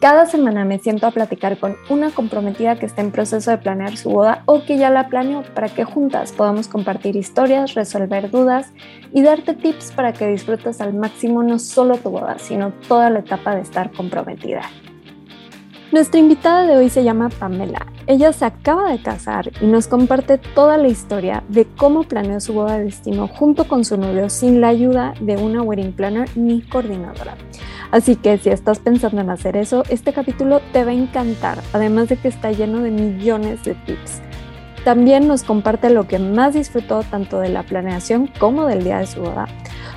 Cada semana me siento a platicar con una comprometida que está en proceso de planear su boda o que ya la planeó para que juntas podamos compartir historias, resolver dudas y darte tips para que disfrutes al máximo no solo tu boda, sino toda la etapa de estar comprometida. Nuestra invitada de hoy se llama Pamela. Ella se acaba de casar y nos comparte toda la historia de cómo planeó su boda de destino junto con su novio sin la ayuda de una wedding planner ni coordinadora. Así que si estás pensando en hacer eso, este capítulo te va a encantar, además de que está lleno de millones de tips. También nos comparte lo que más disfrutó tanto de la planeación como del día de su boda,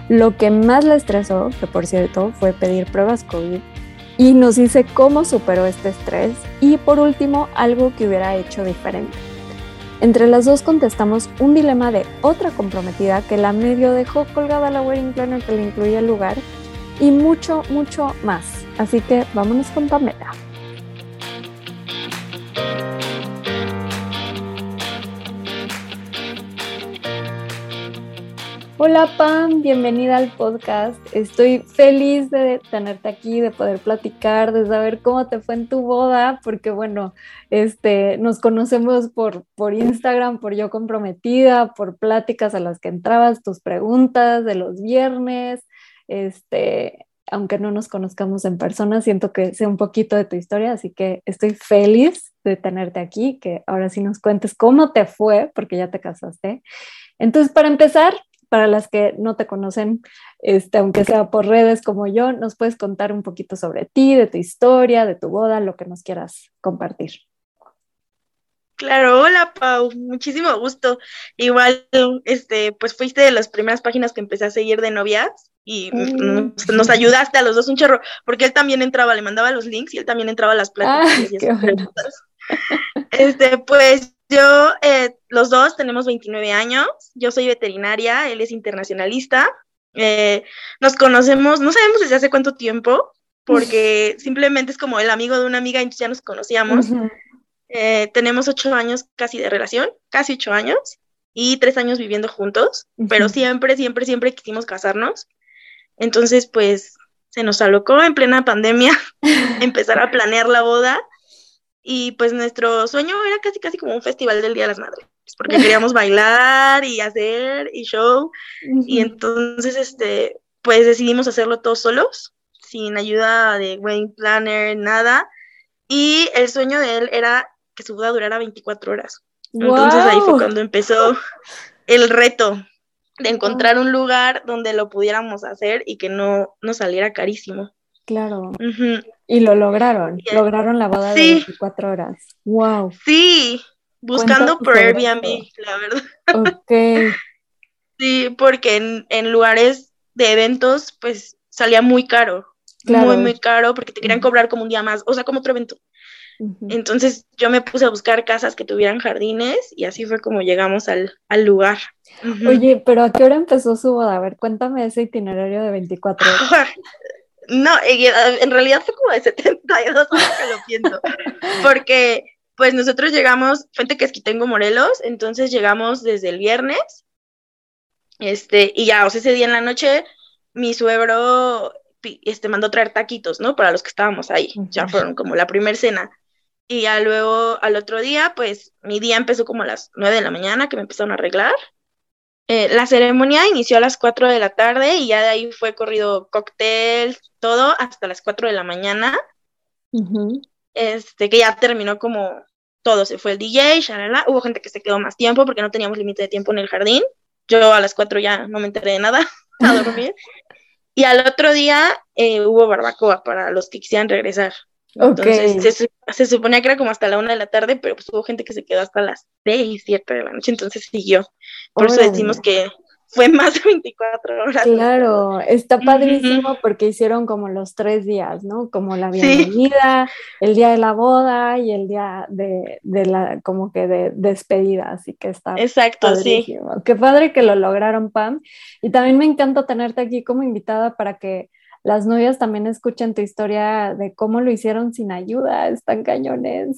lo que más le estresó, que por cierto fue pedir pruebas COVID, y nos dice cómo superó este estrés y por último algo que hubiera hecho diferente. Entre las dos contestamos un dilema de otra comprometida que la medio dejó colgada la wedding planner que le incluía el lugar y mucho, mucho más. Así que vámonos con Pamela. Hola Pam, bienvenida al podcast. Estoy feliz de tenerte aquí, de poder platicar, de saber cómo te fue en tu boda, porque bueno, este, nos conocemos por, por Instagram, por yo comprometida, por pláticas a las que entrabas, tus preguntas de los viernes, este, aunque no nos conozcamos en persona, siento que sé un poquito de tu historia, así que estoy feliz de tenerte aquí, que ahora sí nos cuentes cómo te fue, porque ya te casaste. Entonces, para empezar, para las que no te conocen, este, aunque sea por redes como yo, nos puedes contar un poquito sobre ti, de tu historia, de tu boda, lo que nos quieras compartir. Claro, hola Pau, muchísimo gusto. Igual, este, pues fuiste de las primeras páginas que empecé a seguir de novias y mm. nos, ayudaste a los dos un chorro, porque él también entraba, le mandaba los links y él también entraba a las pláticas. Este, pues yo, eh, los dos tenemos 29 años, yo soy veterinaria, él es internacionalista, eh, nos conocemos, no sabemos desde hace cuánto tiempo, porque simplemente es como el amigo de una amiga y ya nos conocíamos. Eh, tenemos ocho años casi de relación, casi ocho años, y tres años viviendo juntos, pero siempre, siempre, siempre quisimos casarnos. Entonces, pues, se nos alocó en plena pandemia empezar a planear la boda. Y pues nuestro sueño era casi, casi como un festival del Día de las Madres, porque queríamos bailar y hacer y show. Y entonces, este, pues decidimos hacerlo todos solos, sin ayuda de wedding planner, nada. Y el sueño de él era que su boda durara 24 horas. Entonces ahí fue cuando empezó el reto de encontrar un lugar donde lo pudiéramos hacer y que no nos saliera carísimo. Claro. Y lo lograron. Lograron la boda de 24 horas. Wow. Sí, buscando por Airbnb, la verdad. Ok. sí, porque en, en, lugares de eventos, pues salía muy caro. Muy, muy caro, porque te querían cobrar como un día más, o sea, como otro evento. Entonces yo me puse a buscar casas que tuvieran jardines y así fue como llegamos al, lugar. Oye, pero ¿a qué hora empezó su boda? A ver, cuéntame ese itinerario de 24 horas. no, eh, en realidad fue como de 72 horas que lo pienso, porque pues nosotros llegamos, Fuente tengo Morelos, entonces llegamos desde el viernes, este, y ya, o sea, ese día en la noche, mi suegro este, mandó traer taquitos, ¿no? Para los que estábamos ahí, ya fueron como la primera cena. Y ya luego al otro día, pues mi día empezó como a las 9 de la mañana, que me empezaron a arreglar. Eh, la ceremonia inició a las 4 de la tarde y ya de ahí fue corrido cóctel, todo, hasta las 4 de la mañana. Este, que ya terminó como todo, se fue el DJ, shalala. hubo gente que se quedó más tiempo porque no teníamos límite de tiempo en el jardín. Yo a las 4 ya no me enteré de nada, a dormir. y al otro día eh, hubo barbacoa para los que quisieran regresar. Entonces, se, suponía que era como hasta la una de la tarde, pero pues hubo gente que se quedó hasta las seis, siete de la noche, entonces siguió. Por eso decimos que fue más de 24 horas. Claro, está padrísimo porque hicieron como los tres días, ¿no? Como la bienvenida, el día de la boda y el día de, de, la, como que de despedida, así que está Exacto, padrísimo. sí. Qué padre que lo lograron, Pam. Y también me encanta tenerte aquí como invitada para que las novias también escuchen tu historia de cómo lo hicieron sin ayuda, están cañones.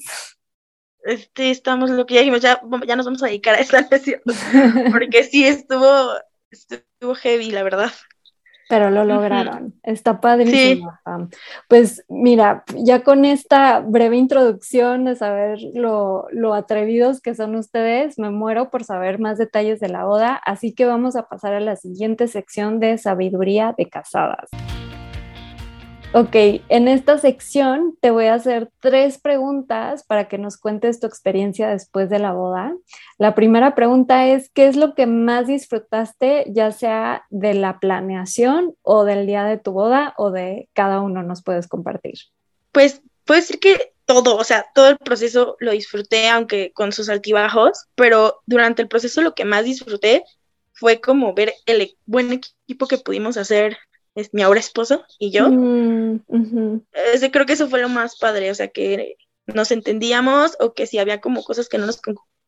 Este, estamos lo que ya dijimos, ya, ya nos vamos a dedicar a esta sesión, porque sí estuvo, estuvo heavy, la verdad. Pero lo lograron. Está padrísimo. Pues mira, ya con esta breve introducción de saber lo, lo, atrevidos que son ustedes, me muero por saber más detalles de la boda, así que vamos a pasar a la siguiente sección de sabiduría de casadas. Ok, en esta sección te voy a hacer tres preguntas para que nos cuentes tu experiencia después de la boda. La primera pregunta es, ¿qué es lo que más disfrutaste, ya sea de la planeación o del día de tu boda o de cada uno nos puedes compartir? Pues puedo decir que todo, o sea, todo el proceso lo disfruté, aunque con sus altibajos, pero durante el proceso lo que más disfruté fue como ver el e-, buen equipo que pudimos hacer es mi ahora esposo y yo. Mm, creo que eso fue lo más padre, o sea, que nos entendíamos o que si había como cosas que no, nos,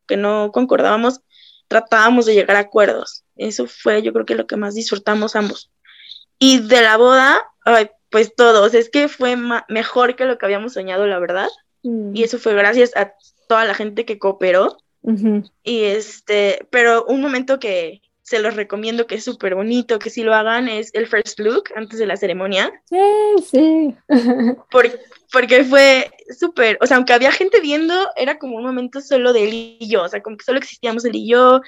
que no concordábamos, tratábamos de llegar a acuerdos. Eso fue yo creo que lo que más disfrutamos ambos. Y de la boda, pues todos, es que fue mejor que lo que habíamos soñado, la verdad. Mm. Y eso fue gracias a toda la gente que cooperó. Y este, pero un momento que, se los recomiendo, que es súper bonito, que si lo hagan, es el first look antes de la ceremonia. Sí, sí. porque, fue súper, o sea, aunque había gente viendo, era como un momento solo de él y yo, o sea, como que solo existíamos él y yo.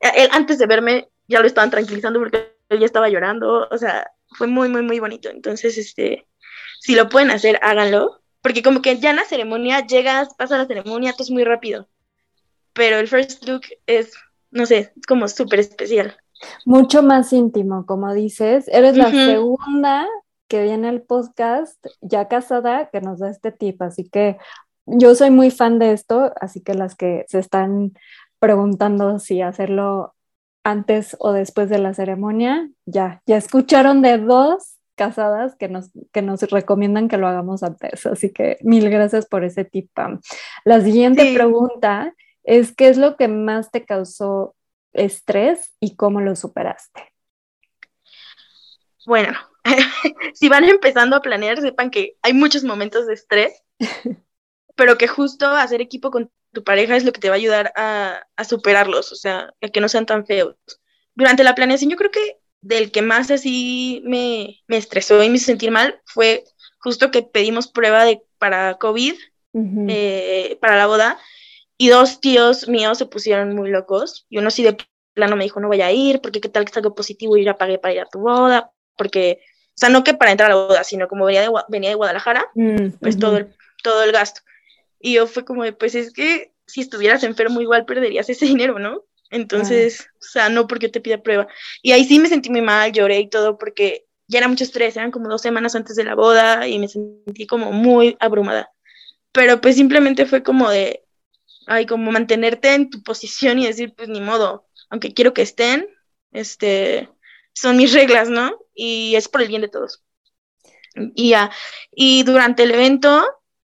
Él antes de verme ya lo estaban tranquilizando porque él ya estaba llorando, o sea, fue muy, muy, muy bonito. Entonces, este, si lo pueden hacer, háganlo, porque como que ya en la ceremonia llegas, pasa la ceremonia, todo es muy rápido. Pero el first look es no sé, como súper especial. Mucho más íntimo, como dices. Eres la segunda que viene al podcast ya casada que nos da este tip, así que yo soy muy fan de esto, así que las que se están preguntando si hacerlo antes o después de la ceremonia, ya, ya escucharon de dos casadas que nos, que nos recomiendan que lo hagamos antes, así que mil gracias por ese tip, La siguiente pregunta es qué es lo que más te causó estrés y cómo lo superaste. Bueno, si van empezando a planear, sepan que hay muchos momentos de estrés, pero que justo hacer equipo con tu pareja es lo que te va a ayudar a, superarlos, o sea, a que no sean tan feos. Durante la planeación, yo creo que del que más así me, estresó y me hizo sentir mal fue justo que pedimos prueba de, para COVID, eh, para la boda, y dos tíos míos se pusieron muy locos. Y uno sí de plano me dijo, no voy a ir, porque qué tal que salga positivo y ya pagué para ir a tu boda. Porque, o sea, no que para entrar a la boda, sino como venía de, venía de Guadalajara, mm, pues todo, el, todo el gasto. Y yo fue como, pues es que si estuvieras enfermo igual perderías ese dinero, ¿no? Entonces, o sea, no porque te pida prueba. Y ahí sí me sentí muy mal, lloré y todo, porque ya era mucho estrés, eran como dos semanas antes de la boda y me sentí como muy abrumada. Pero pues simplemente fue como de, hay como mantenerte en tu posición y decir, pues ni modo, aunque quiero que estén, este, son mis reglas, ¿no? Y es por el bien de todos. Y ya, y durante el evento,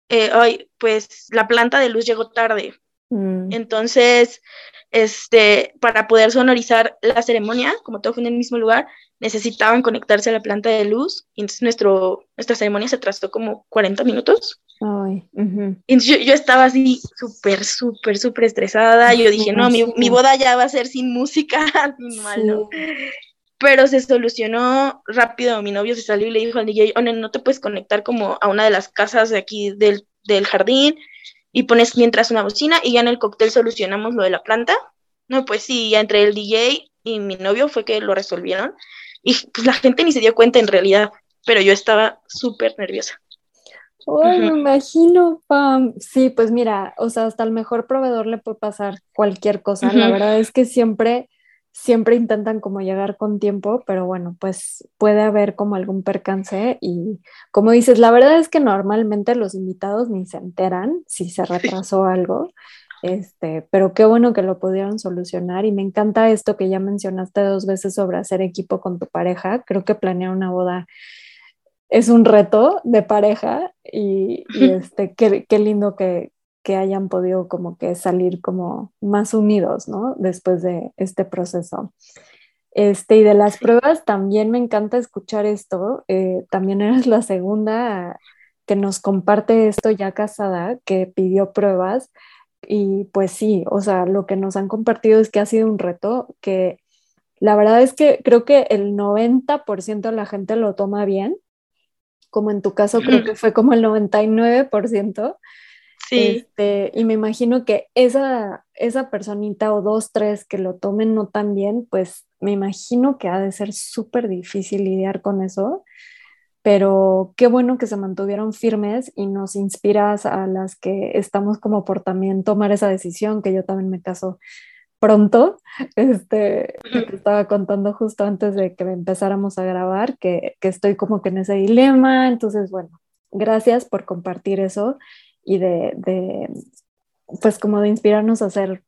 eh, pues la planta de luz llegó tarde. Mm. Entonces, este, para poder sonorizar la ceremonia, como todo fue en el mismo lugar, necesitaban conectarse a la planta de luz. Y entonces nuestro, nuestra ceremonia se atrasó como 40 minutos. Ay, yo, estaba así súper, súper, súper estresada. Yo dije, no, mi, mi, boda ya va a ser sin música, sin malo. Pero se solucionó rápido. Mi novio se salió y le dijo al DJ, oh, no te puedes conectar como a una de las casas de aquí del, del jardín y pones mientras una bocina y ya en el cóctel solucionamos lo de la planta. No, pues sí, ya entre el DJ y mi novio fue que lo resolvieron. Y pues la gente ni se dio cuenta en realidad, pero yo estaba súper nerviosa. Ay, me imagino, Pam. Sí, pues mira, o sea, hasta el mejor proveedor le puede pasar cualquier cosa. La verdad es que siempre, siempre intentan como llegar con tiempo, pero bueno, pues puede haber como algún percance y como dices, la verdad es que normalmente los invitados ni se enteran si se retrasó algo. Este, pero qué bueno que lo pudieron solucionar y me encanta esto que ya mencionaste dos veces sobre hacer equipo con tu pareja. Creo que planear una boda es un reto de pareja y, este, qué, qué lindo que, que, hayan podido como que salir como más unidos, ¿no? Después de este proceso. Este, y de las pruebas también me encanta escuchar esto. Eh, también eres la segunda que nos comparte esto ya casada, que pidió pruebas. Y pues sí, o sea, lo que nos han compartido es que ha sido un reto, que la verdad es que creo que el 90% de la gente lo toma bien, como en tu caso creo que fue como el 99%. Sí. Este, y me imagino que esa, esa personita o dos, tres que lo tomen no tan bien, pues me imagino que ha de ser súper difícil lidiar con eso, pero qué bueno que se mantuvieron firmes y nos inspiras a las que estamos como por también tomar esa decisión, que yo también me caso pronto. Este, te estaba contando justo antes de que empezáramos a grabar que, que estoy como que en ese dilema, entonces bueno, gracias por compartir eso y de, de, pues como de inspirarnos a ser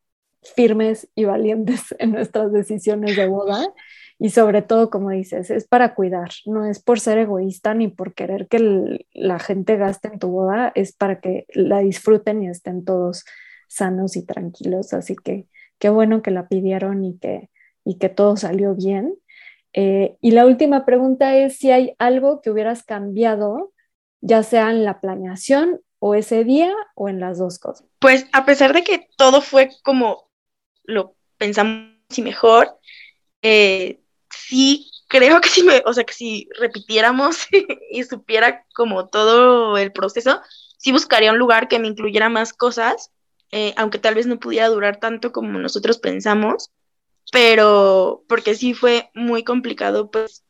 firmes y valientes en nuestras decisiones de boda. Y sobre todo, como dices, es para cuidar, no es por ser egoísta ni por querer que la gente gaste en tu boda, es para que la disfruten y estén todos sanos y tranquilos. Así que qué bueno que la pidieron y que, y que todo salió bien. Eh, y la última pregunta es si hay algo que hubieras cambiado, ya sea en la planeación o ese día o en las dos cosas. Pues a pesar de que todo fue como lo pensamos y mejor, eh, sí creo que si me, o sea que si repitiéramos y supiera como todo el proceso, sí buscaría un lugar que me incluyera más cosas, eh, aunque tal vez no pudiera durar tanto como nosotros pensamos, pero porque sí fue muy complicado pues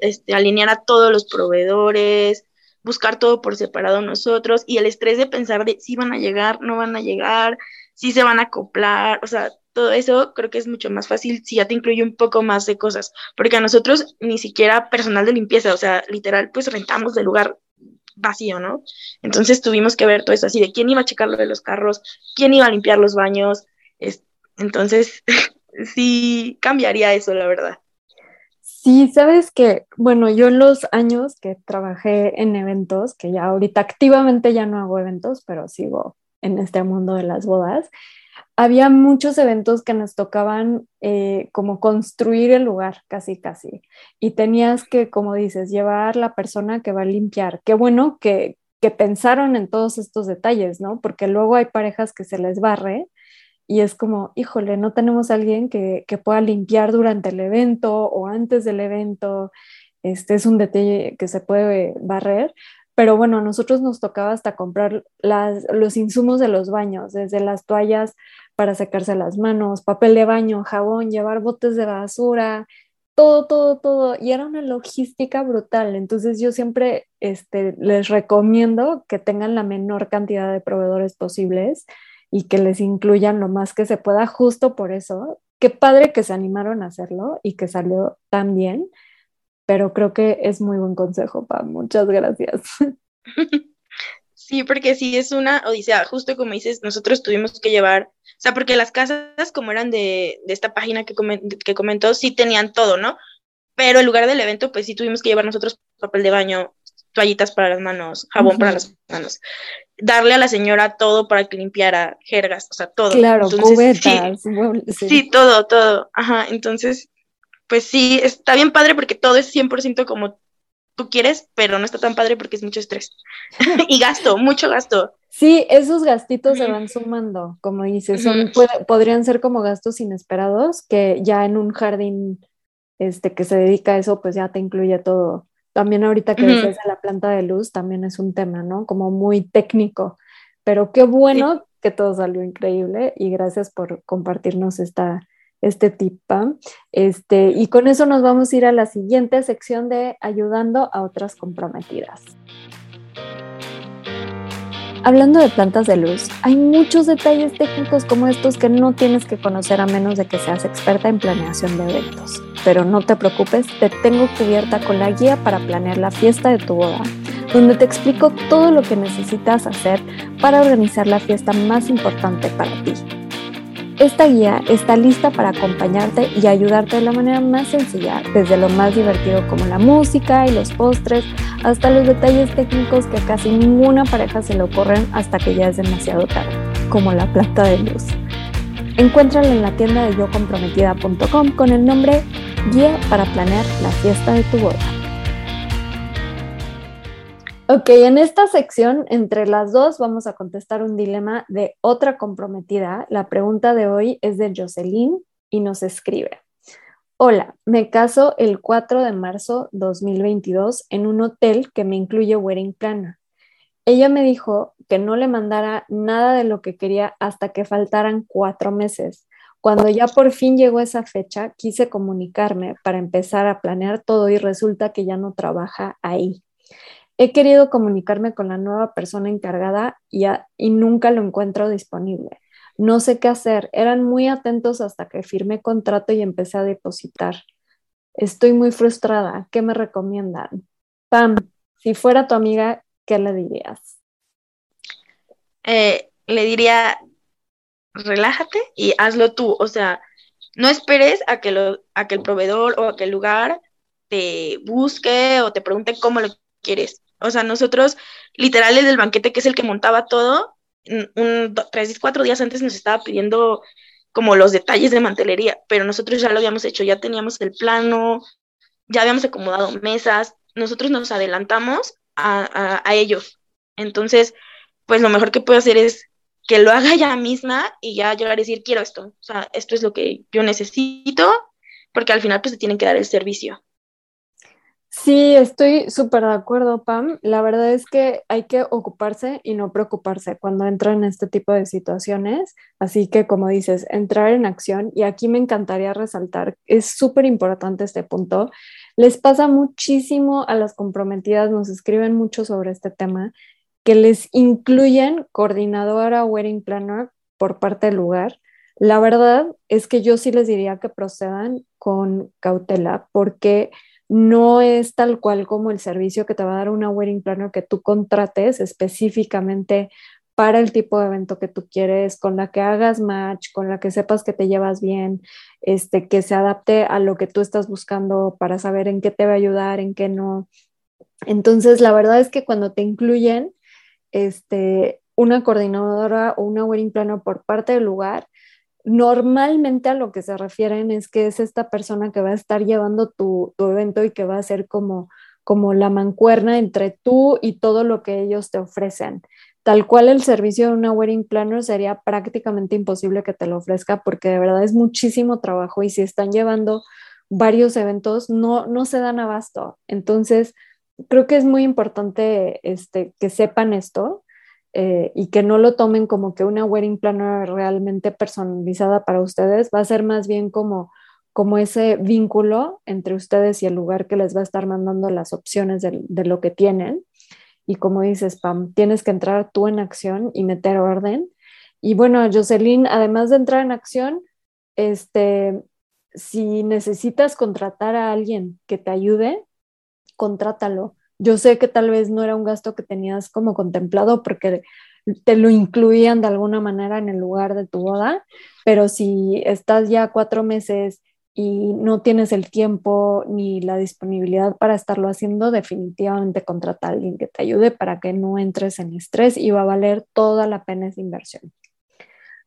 este, alinear a todos los proveedores, buscar todo por separado nosotros y el estrés de pensar de si van a llegar, no van a llegar, si se van a acoplar, o sea, todo eso creo que es mucho más fácil si ya te incluye un poco más de cosas, porque a nosotros ni siquiera personal de limpieza, o sea, literal, pues rentamos de lugar vacío, ¿no? Entonces tuvimos que ver todo eso así de quién iba a checar lo de los carros, quién iba a limpiar los baños, entonces sí cambiaría eso, la verdad. Sí, sabes que, bueno, yo en los años que trabajé en eventos, que ya ahorita activamente ya no hago eventos, pero sigo en este mundo de las bodas, había muchos eventos que nos tocaban eh, como construir el lugar, casi, casi. Y tenías que, como dices, llevar la persona que va a limpiar. Qué bueno que, que pensaron en todos estos detalles, ¿no? Porque luego hay parejas que se les barre y es como, híjole, no tenemos alguien que, pueda limpiar durante el evento o antes del evento. Este es un detalle que se puede barrer, pero bueno, a nosotros nos tocaba hasta comprar las, los insumos de los baños, desde las toallas para secarse las manos, papel de baño, jabón, llevar botes de basura, todo, todo, todo. Y era una logística brutal. Entonces yo siempre este, les recomiendo que tengan la menor cantidad de proveedores posibles y que les incluyan lo más que se pueda justo por eso. Qué padre que se animaron a hacerlo y que salió tan bien, pero creo que es muy buen consejo, Pam. Muchas gracias. Sí, porque sí es una odisea, justo como dices, nosotros tuvimos que llevar, o sea, porque las casas como eran de, de esta página que, que comentó, sí tenían todo, ¿no? Pero en lugar del evento, pues sí tuvimos que llevar nosotros papel de baño, toallitas para las manos, jabón para las manos, darle a la señora todo para que limpiara jergas, o sea, todo. Claro, cubetas. Sí, todo, todo. Ajá, entonces, pues sí, está bien padre porque todo es 100% como tú quieres, pero no está tan padre porque es mucho estrés. y gasto, mucho gasto. Sí, esos gastitos se van sumando, como dices, son, podrían ser como gastos inesperados que ya en un jardín este, que se dedica a eso, pues ya te incluye todo también ahorita que uh la planta de luz también es un tema, ¿no? Como muy técnico, pero qué bueno que todo salió increíble y gracias por compartirnos esta, este tip, Este, y con eso nos vamos a ir a la siguiente sección de ayudando a otras comprometidas. Hablando de plantas de luz, hay muchos detalles técnicos como estos que no tienes que conocer a menos de que seas experta en planeación de eventos. Pero no te preocupes, te tengo cubierta con la guía para planear la fiesta de tu boda, donde te explico todo lo que necesitas hacer para organizar la fiesta más importante para ti. Esta guía está lista para acompañarte y ayudarte de la manera más sencilla, desde lo más divertido como la música y los postres, hasta los detalles técnicos que a casi ninguna pareja se le ocurren hasta que ya es demasiado tarde, como la planta de luz. Encuéntrala en la tienda de yocomprometida.com con el nombre guía para planear la fiesta de tu boda. Ok, en esta sección, entre las dos, vamos a contestar un dilema de otra comprometida. La pregunta de hoy es de Jocelyn y nos escribe. Hola, me caso el 4 de marzo 2022 en un hotel que me incluye wedding planner. Ella me dijo que no le mandara nada de lo que quería hasta que faltaran cuatro meses. Cuando ya por fin llegó esa fecha, quise comunicarme para empezar a planear todo y resulta que ya no trabaja ahí. He querido comunicarme con la nueva persona encargada y, nunca lo encuentro disponible. No sé qué hacer. Eran muy atentos hasta que firmé contrato y empecé a depositar. Estoy muy frustrada. ¿Qué me recomiendan? Pam, si fuera tu amiga, ¿qué le dirías? Eh, le diría, relájate y hazlo tú. O sea, no esperes a que, a que el proveedor o a que el lugar te busque o te pregunte cómo lo quieres. O sea, nosotros, literal, el del banquete, que es el que montaba todo, un, tres, cuatro días antes nos estaba pidiendo como los detalles de mantelería, pero nosotros ya lo habíamos hecho, ya teníamos el plano, ya habíamos acomodado mesas, nosotros nos adelantamos a, ellos. Entonces, pues lo mejor que puedo hacer es que lo haga ella misma y ya llegar a decir, quiero esto, o sea, esto es lo que yo necesito, porque al final pues te tienen que dar el servicio. Sí, estoy súper de acuerdo, Pam. La verdad es que hay que ocuparse y no preocuparse cuando entran en este tipo de situaciones. Así que, como dices, entrar en acción. Y aquí me encantaría resaltar, es súper importante este punto. Les pasa muchísimo a las comprometidas, nos escriben mucho sobre este tema, que les incluyen coordinadora wedding planner por parte del lugar. La verdad es que yo sí les diría que procedan con cautela porque no es tal cual como el servicio que te va a dar una wedding planner que tú contrates específicamente para el tipo de evento que tú quieres, con la que hagas match, con la que sepas que te llevas bien, este, que se adapte a lo que tú estás buscando para saber en qué te va a ayudar, en qué no. Entonces, la verdad es que cuando te incluyen este, una coordinadora o una wedding planner por parte del lugar, Normalmente a lo que se refieren es que es esta persona que va a estar llevando tu, evento y que va a ser como, como la mancuerna entre tú y todo lo que ellos te ofrecen. Tal cual el servicio de una wedding planner sería prácticamente imposible que te lo ofrezca porque de verdad es muchísimo trabajo y si están llevando varios eventos no, no se dan abasto. Entonces, creo que es muy importante este, que sepan esto eh, y que no lo tomen como que una wedding planner realmente personalizada para ustedes, va a ser más bien como, como ese vínculo entre ustedes y el lugar que les va a estar mandando las opciones de, de lo que tienen. Y como dices, Pam, tienes que entrar tú en acción y meter orden. Y bueno, Jocelyn, además de entrar en acción, este, si necesitas contratar a alguien que te ayude, contrátalo. Yo sé que tal vez no era un gasto que tenías como contemplado porque te lo incluían de alguna manera en el lugar de tu boda, pero si estás ya cuatro meses y no tienes el tiempo ni la disponibilidad para estarlo haciendo, definitivamente contrata a alguien que te ayude para que no entres en estrés y va a valer toda la pena esa inversión.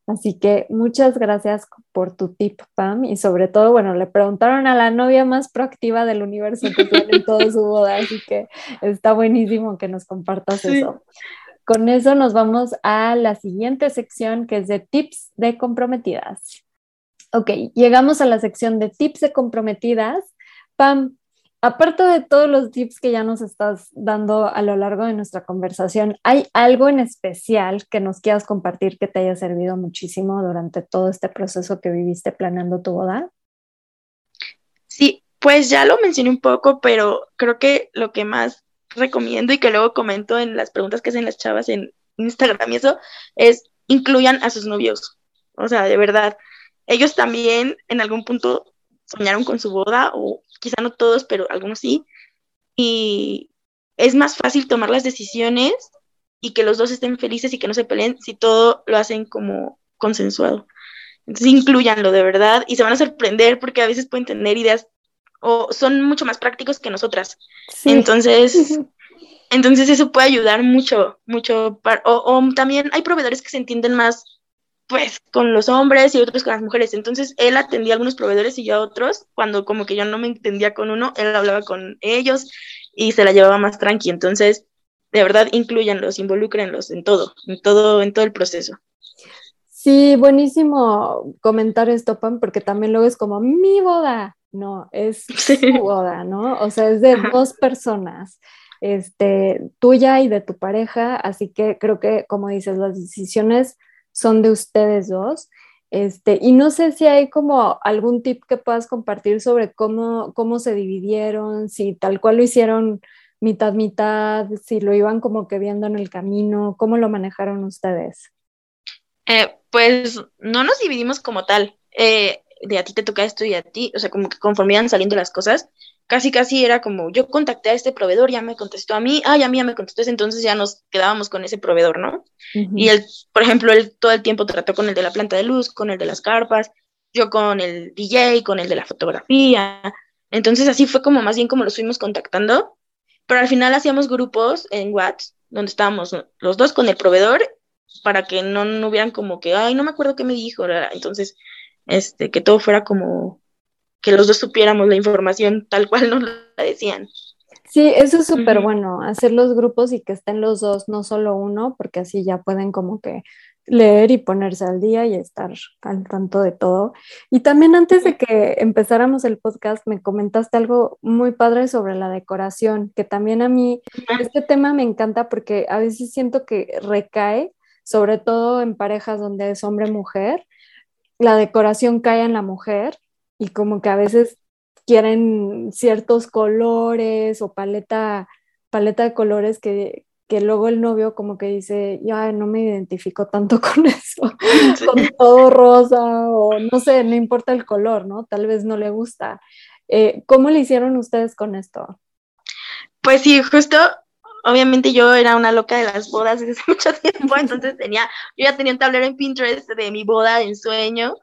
Así que muchas gracias por tu tip, Pam, y sobre todo, bueno, le preguntaron a la novia más proactiva del universo que tiene en toda su boda, así que está buenísimo que nos compartas eso. Con eso nos vamos a la siguiente sección que es de tips de comprometidas. Ok, llegamos a la sección de tips de comprometidas. Pam, aparte de todos los tips que ya nos estás dando a lo largo de nuestra conversación, ¿hay algo en especial que nos quieras compartir que te haya servido muchísimo durante todo este proceso que viviste planeando tu boda? Sí, pues ya lo mencioné un poco, pero creo que lo que más recomiendo y que luego comento en las preguntas que hacen las chavas en Instagram y eso es incluyan a sus novios. O sea, de verdad, ellos también en algún punto soñaron con su boda o quizá no todos, pero algunos sí. Y es más fácil tomar las decisiones y que los dos estén felices y que no se peleen si todo lo hacen como consensuado. Entonces, incluyanlo de verdad y se van a sorprender porque a veces pueden tener ideas o son mucho más prácticos que nosotras. Entonces, entonces eso puede ayudar mucho, mucho. o, o, también hay proveedores que se entienden más pues con los hombres y otros con las mujeres. Entonces él atendía a algunos proveedores y yo a otros. Cuando como que yo no me entendía con uno, él hablaba con ellos y se la llevaba más tranqui. Entonces, de verdad, incluyanlos, involúcrenlos en todo, en todo, en todo el proceso. Sí, buenísimo comentar esto, Pam, porque también luego es como mi boda. No, es su boda, ¿no? O sea, es de dos personas, este, tuya y de tu pareja, así que creo que, como dices, las decisiones son de ustedes dos. Este, y no sé si hay como algún tip que puedas compartir sobre cómo, cómo se dividieron, si tal cual lo hicieron mitad, mitad, si lo iban como que viendo en el camino, cómo lo manejaron ustedes. Eh, pues no nos dividimos como tal, eh, de a ti te toca esto y a ti, o sea, como que conforme iban saliendo las cosas, casi casi era como yo contacté a este proveedor, ya me contestó a mí, ah, ya a mí ya me contestó, entonces ya nos quedábamos con ese proveedor, ¿no? Y él, por ejemplo, él todo el tiempo trató con el de la planta de luz, con el de las carpas, yo con el DJ, con el de la fotografía. Entonces así fue como más bien como los fuimos contactando, pero al final hacíamos grupos en WhatsApp donde estábamos los dos con el proveedor para que no, no hubieran como que, ay, no me acuerdo qué me dijo, entonces, este, que todo fuera como que los dos supiéramos la información tal cual nos la decían. Sí, eso es súper bueno, hacer los grupos y que estén los dos, no solo uno, porque así ya pueden como que leer y ponerse al día y estar al tanto de todo. Y también antes de que empezáramos el podcast, me comentaste algo muy padre sobre la decoración, que también a mí este tema me encanta porque a veces siento que recae, sobre todo en parejas donde es hombre-mujer, la decoración cae en la mujer y como que a veces quieren ciertos colores o paleta, paleta de colores que, que luego el novio como que dice, ya no me identifico tanto con eso, con todo rosa o no sé, no importa el color, ¿no? Tal vez no le gusta. Eh, ¿Cómo le hicieron ustedes con esto? Pues sí, justo, obviamente yo era una loca de las bodas desde mucho tiempo, entonces tenía, yo ya tenía un tablero en Pinterest de mi boda en sueño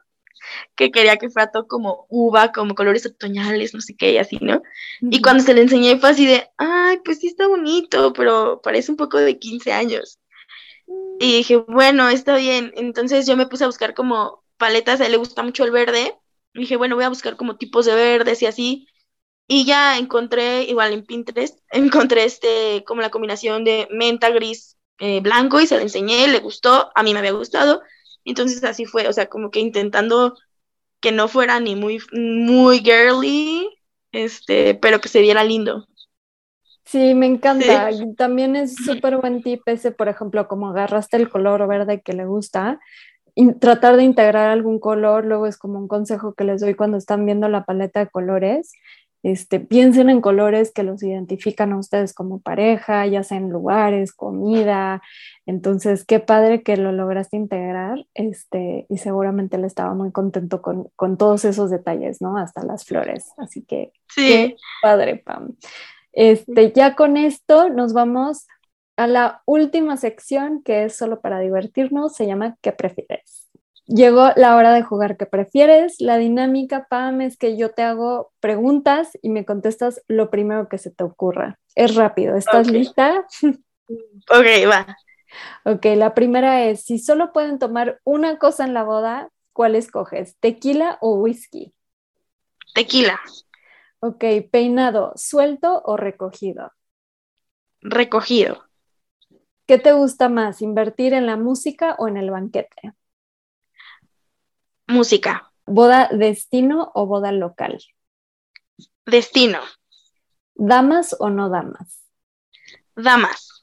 que quería que fuera todo como uva, como colores otoñales, no sé qué, y así, ¿no? Y cuando se le enseñé fue así de, ay, pues sí está bonito, pero parece un poco de 15 años. Y dije, bueno, está bien. Entonces yo me puse a buscar como paletas, a él le gusta mucho el verde. Y dije, bueno, voy a buscar como tipos de verdes y así. Y ya encontré, igual en Pinterest, encontré este, como la combinación de menta, gris, eh, blanco y se le enseñé, le gustó, a mí me había gustado. Entonces así fue, o sea, como que intentando que no fuera ni muy, muy girly, este, pero que se viera lindo. Sí, me encanta. También es súper buen tip ese, por ejemplo, como agarraste el color verde que le gusta, y tratar de integrar algún color, luego es como un consejo que les doy cuando están viendo la paleta de colores, este, piensen en colores que los identifican a ustedes como pareja, ya sea en lugares, comida. Entonces, qué padre que lo lograste integrar este, y seguramente él estaba muy contento con, con todos esos detalles, ¿no? Hasta las flores. Así que, sí. qué padre, Pam. Este, ya con esto nos vamos a la última sección que es solo para divertirnos, se llama ¿Qué prefieres? Llegó la hora de jugar ¿Qué prefieres? La dinámica, Pam, es que yo te hago preguntas y me contestas lo primero que se te ocurra. Es rápido. ¿Estás lista? ok, va. Ok, la primera es, si solo pueden tomar una cosa en la boda, ¿cuál escoges? ¿Tequila o whisky? Tequila. Ok, peinado, ¿suelto o recogido? Recogido. ¿Qué te gusta más, invertir en la música o en el banquete? Música. ¿Boda destino o boda local? Destino. ¿Damas o no damas? Damas.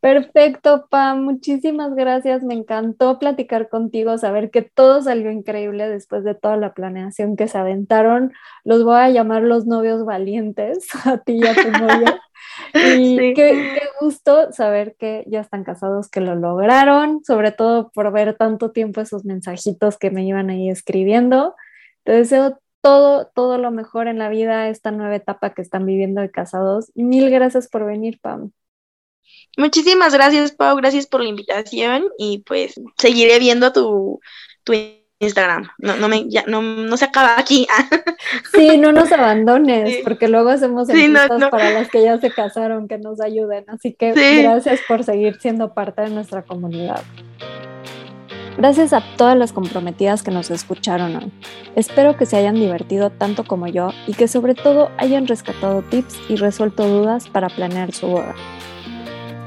Perfecto, Pam. Muchísimas gracias. Me encantó platicar contigo, saber que todo salió increíble después de toda la planeación que se aventaron. Los voy a llamar los novios valientes, a ti y a tu novia. Y qué, gusto saber que ya están casados, que lo lograron, sobre todo por ver tanto tiempo esos mensajitos que me iban ahí escribiendo. Te deseo todo, todo lo mejor en la vida, esta nueva etapa que están viviendo de casados. Mil gracias por venir, Pam. Muchísimas gracias, Pau. Gracias por la invitación y pues seguiré viendo tu, tu Instagram. No, no, me, ya, no, no se acaba aquí. Sí, no nos abandones, porque luego hacemos sí, para las que ya se casaron que nos ayuden. Así que gracias por seguir siendo parte de nuestra comunidad. Gracias a todas las comprometidas que nos escucharon hoy. Espero que se hayan divertido tanto como yo y que sobre todo hayan rescatado tips y resuelto dudas para planear su boda.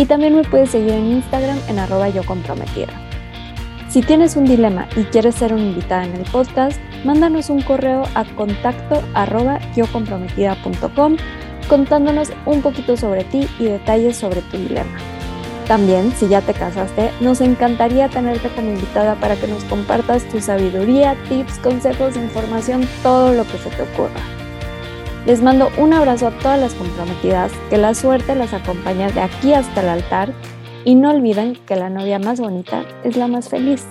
y también me puedes seguir en Instagram en arroba yocomprometida. Si tienes un dilema y quieres ser una invitada en el podcast, mándanos un correo a contacto contándonos un poquito sobre ti y detalles sobre tu dilema. También, si ya te casaste, nos encantaría tenerte como invitada para que nos compartas tu sabiduría, tips, consejos, información, todo lo que se te ocurra. Les mando un abrazo a todas las comprometidas, que la suerte las acompañe de aquí hasta el altar y no olviden que la novia más bonita es la más feliz.